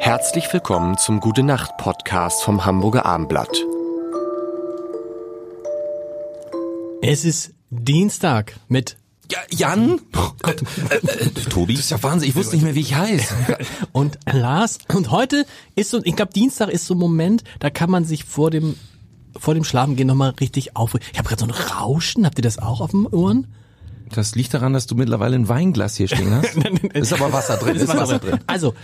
Herzlich willkommen zum Gute Nacht Podcast vom Hamburger Armblatt. Es ist Dienstag mit Ja, Jan? Oh Gott. Äh, äh, Tobi? Das ist ja Wahnsinn. Ich wusste nicht mehr, wie ich heiße. und Lars. Und heute ist so, ich glaube, Dienstag ist so ein Moment, da kann man sich vor dem vor dem Schlafengehen nochmal richtig aufregen. Ich habe gerade so ein Rauschen. Habt ihr das auch auf den Ohren? Das liegt daran, dass du mittlerweile ein Weinglas hier stehen hast. ist aber Wasser drin. Ist Wasser drin. Also,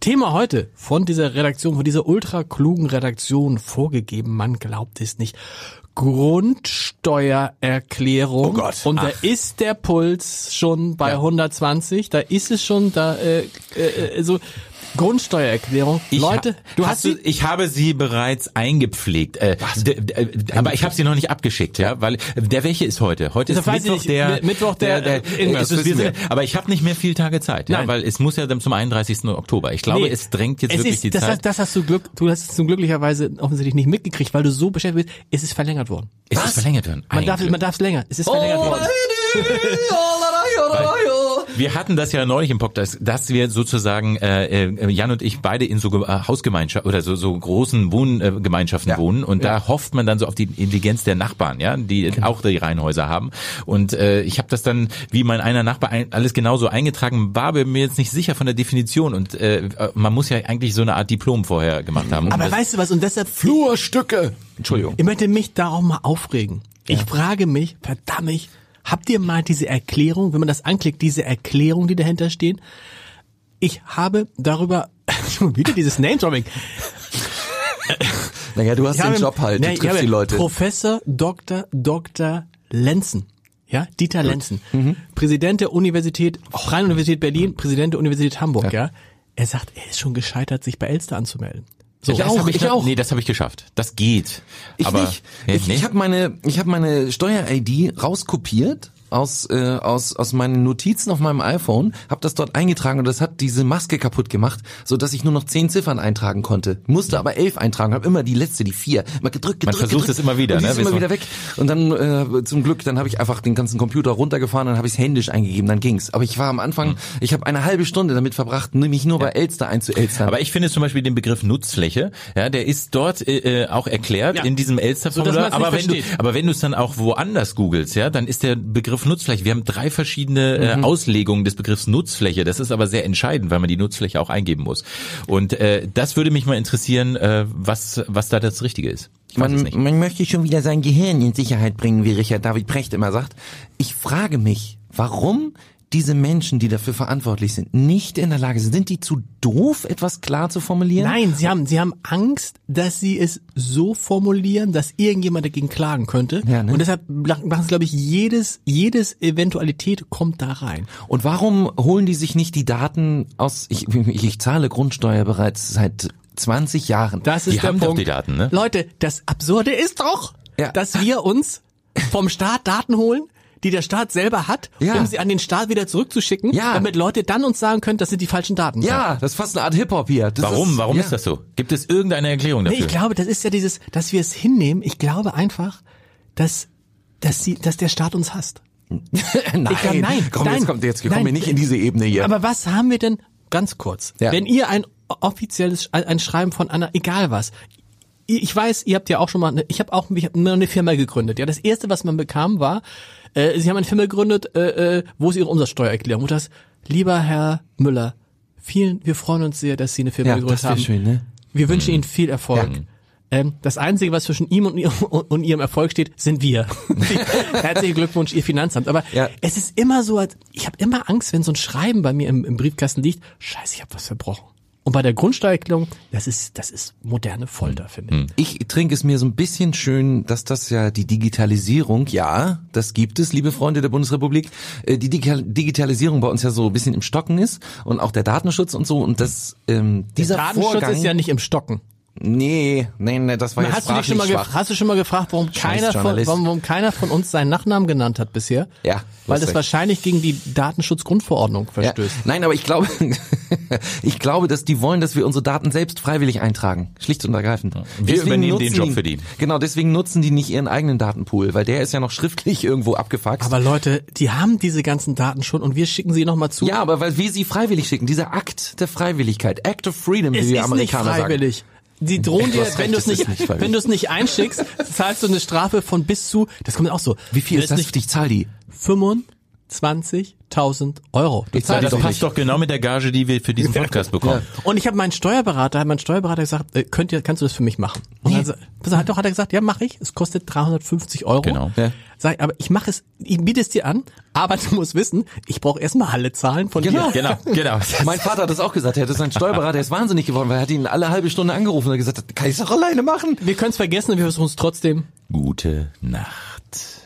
Thema heute von dieser Redaktion, von dieser ultra klugen Redaktion vorgegeben, man glaubt es nicht. Grundsteuererklärung. Oh Gott. Und da ist der Puls schon bei Ja. 120, da ist es schon da äh, äh, so Grundsteuererklärung. Leute, ha- du hast hast sie ich habe sie bereits eingepflegt, äh, aber ich habe sie noch nicht abgeschickt, ja, weil äh, der welche ist heute? Heute ist ich Mittwoch nicht. der, Mi- Mittwoch der, äh, irgendwas, es ist, wissen wir. aber ich habe nicht mehr viel Tage Zeit, ja, Nein. weil es muss ja dann zum 31. Oktober. Ich glaube, Nee. es drängt jetzt es wirklich ist, die das, Zeit. Das hast du Glück, du hast es zum glücklicherweise offensichtlich nicht mitgekriegt, weil du so beschäftigt bist. Es ist verlängert worden. es ist verlängert worden. Man darf, Glück. man darf es länger. Es ist verlängert worden. Wir hatten das ja neulich im Podcast, dass wir sozusagen äh, äh, Jan und ich beide in so äh, Hausgemeinschaften oder so, so großen Wohngemeinschaften Gemeinschaften wohnen und da hofft man dann so auf die Intelligenz der Nachbarn, ja, die Genau. auch die Reihenhäuser haben. Und äh, ich habe das dann, wie mein einer Nachbar ein, alles genauso eingetragen, war mir jetzt nicht sicher von der Definition und äh, man muss ja eigentlich so eine Art Diplom vorher gemacht haben. Aber weißt du was? Und deshalb Flurstücke. Entschuldigung. Ich möchte mich da auch mal aufregen. Ich frage mich, verdammt, habt ihr mal diese Erklärung, wenn man das anklickt, diese Erklärung, die dahinter stehen? Ich habe darüber, wieder dieses Name-Dropping. Naja, du hast Ich den habe- Job halt. Du ich triffst die Leute. Professor Dr. Dr. Lenzen. Ja, Dieter Lenzen. Mhm. Präsident der Universität, Freien Universität Berlin, Präsident der Universität Hamburg, ja. Er sagt, er ist schon gescheitert, sich bei Elster anzumelden. So. das auch, ich, ich auch. Nee, das habe ich geschafft. Das geht. Ich aber, nicht. Ja, Ich, nee? ich habe meine, ich habe meine Steuer-ID rauskopiert aus äh, aus aus meinen Notizen auf meinem iPhone, habe das dort eingetragen und das hat diese Maske kaputt gemacht, so dass ich nur noch zehn Ziffern eintragen konnte. Musste aber elf eintragen, habe immer die letzte, die vier, immer gedrückt, gedrückt. Man versucht gedrückt. es immer wieder, und ne? ist immer wieder weg. Und dann äh, zum Glück, dann habe ich einfach den ganzen Computer runtergefahren, dann habe ich es händisch eingegeben, dann ging's. Aber ich war am Anfang, ich habe eine halbe Stunde damit verbracht, nämlich nur bei Elster einzuelstern. Aber ich finde zum Beispiel den Begriff Nutzfläche, ja, der ist dort äh, äh, auch erklärt Ja. in diesem So, Elster-Formular. man's aber wenn du, aber wenn du es dann auch woanders googelst, ja, dann ist der Begriff Nutzfläche. Wir haben drei verschiedene äh, Mhm. Auslegungen des Begriffs Nutzfläche. Das ist aber sehr entscheidend, weil man die Nutzfläche auch eingeben muss. Und äh, das würde mich mal interessieren, äh, was was da das Richtige ist. Ich weiß es Man, nicht. man möchte schon wieder sein Gehirn in Sicherheit bringen, wie Richard David Precht immer sagt. Ich frage mich, warum diese Menschen, die dafür verantwortlich sind, nicht in der Lage sind. Sind die zu doof, etwas klar zu formulieren? Nein, sie haben, sie haben Angst, dass sie es so formulieren, dass irgendjemand dagegen klagen könnte. Ja, ne? Und deshalb machen sie, glaube ich, jedes, jedes Eventualität kommt da rein. Und warum holen die sich nicht die Daten aus, ich, ich, ich zahle Grundsteuer bereits seit 20 Jahren. Das ist Die der haben doch Punkt. die Daten, ne? Leute, das Absurde ist doch, Ja. dass wir uns vom Staat Daten holen, die der Staat selber hat, Ja. um sie an den Staat wieder zurückzuschicken, Ja. damit Leute dann uns sagen können, das sind die falschen Daten. ja, das ist fast eine Art Hip-Hop hier. Das Warum? Ist, Warum ja. ist das so? Gibt es irgendeine Erklärung Nee, dafür? ich glaube, das ist ja dieses, dass wir es hinnehmen. Ich glaube einfach, dass, dass sie, dass der Staat uns hasst. nein, Ich glaub, nein, komm, nein, jetzt kommt, jetzt kommen nein. wir nicht in diese Ebene hier. Aber was haben wir denn, ganz kurz, Ja. wenn ihr ein offizielles, ein Schreiben von einer, egal was, ich weiß, ihr habt ja auch schon mal, eine, ich habe auch, ich habe eine Firma gegründet. Ja, das erste, was man bekam, war, äh, sie haben eine Firma gegründet, äh, äh, wo ist ihre Umsatzsteuererklärung? Und das, lieber Herr Müller, vielen, wir freuen uns sehr, dass Sie eine Firma ja, gegründet das haben. schön, ne? Wir wünschen Ihnen viel Erfolg. Ähm, das Einzige, was zwischen ihm und, ihr, und ihrem Erfolg steht, sind wir. Herzlichen Glückwunsch, Ihr Finanzamt. Aber Ja. es ist immer so, als ich habe immer Angst, wenn so ein Schreiben bei mir im, im Briefkasten liegt. Scheiße, ich habe was verbrochen. Und bei der Grundsteuererklärung, das ist, das ist moderne Folter, finde ich. Ich trinke es mir so ein bisschen schön, dass das ja die Digitalisierung, ja, das gibt es, liebe Freunde der Bundesrepublik, äh, die Digital Digitalisierung bei uns ja so ein bisschen im Stocken ist und auch der Datenschutz und so und das ähm, dieser Datenschutz Vorgang ist ja nicht im Stocken. Nee, nee, nee, das war jetzt Hast du, dich schon mal schwach. hast du schon mal gefragt, warum keiner, von, warum, warum keiner von uns seinen Nachnamen genannt hat bisher? Ja, Weil das recht. wahrscheinlich gegen die Datenschutzgrundverordnung Ja. verstößt. Nein, aber ich glaube, ich glaube, dass die wollen, dass wir unsere Daten selbst freiwillig eintragen. Schlicht und ergreifend. Wir übernehmen den Job für die. Genau, deswegen nutzen die nicht ihren eigenen Datenpool, weil der ist ja noch schriftlich irgendwo abgefaxt. Aber Leute, die haben diese ganzen Daten schon und wir schicken sie nochmal zu. ja, aber weil wir sie freiwillig schicken. Dieser Akt der Freiwilligkeit, Act of Freedom, es wie die ist nicht Amerikaner sagen. Die drohen dir, wenn du es nicht, nicht wenn du es nicht einschickst, zahlst du eine Strafe von bis zu, das kommt auch so. Wie viel ist das? nicht Ich zahl die. 25.000 Euro. Ich zahl Das doch passt doch genau mit der Gage, die wir für diesen Podcast bekommen. Und ich habe meinen Steuerberater, hat mein Steuerberater gesagt, äh, könnt ihr, kannst du das für mich machen? Und dann, sa- pass auf, doch hat er gesagt, ja, mache ich. Es kostet 350 Euro. Genau. Ja. Sag ich, aber ich mache es, ich biete es dir an, aber du musst wissen, ich brauche erstmal alle Zahlen von Genau. dir. Genau, genau. Mein Vater hat das auch gesagt. Er hatte seinen Steuerberater, der ist wahnsinnig geworden, weil er hat ihn alle halbe Stunde angerufen und hat gesagt, kann ich doch alleine machen. Wir können es vergessen und wir versuchen es trotzdem. Gute Nacht.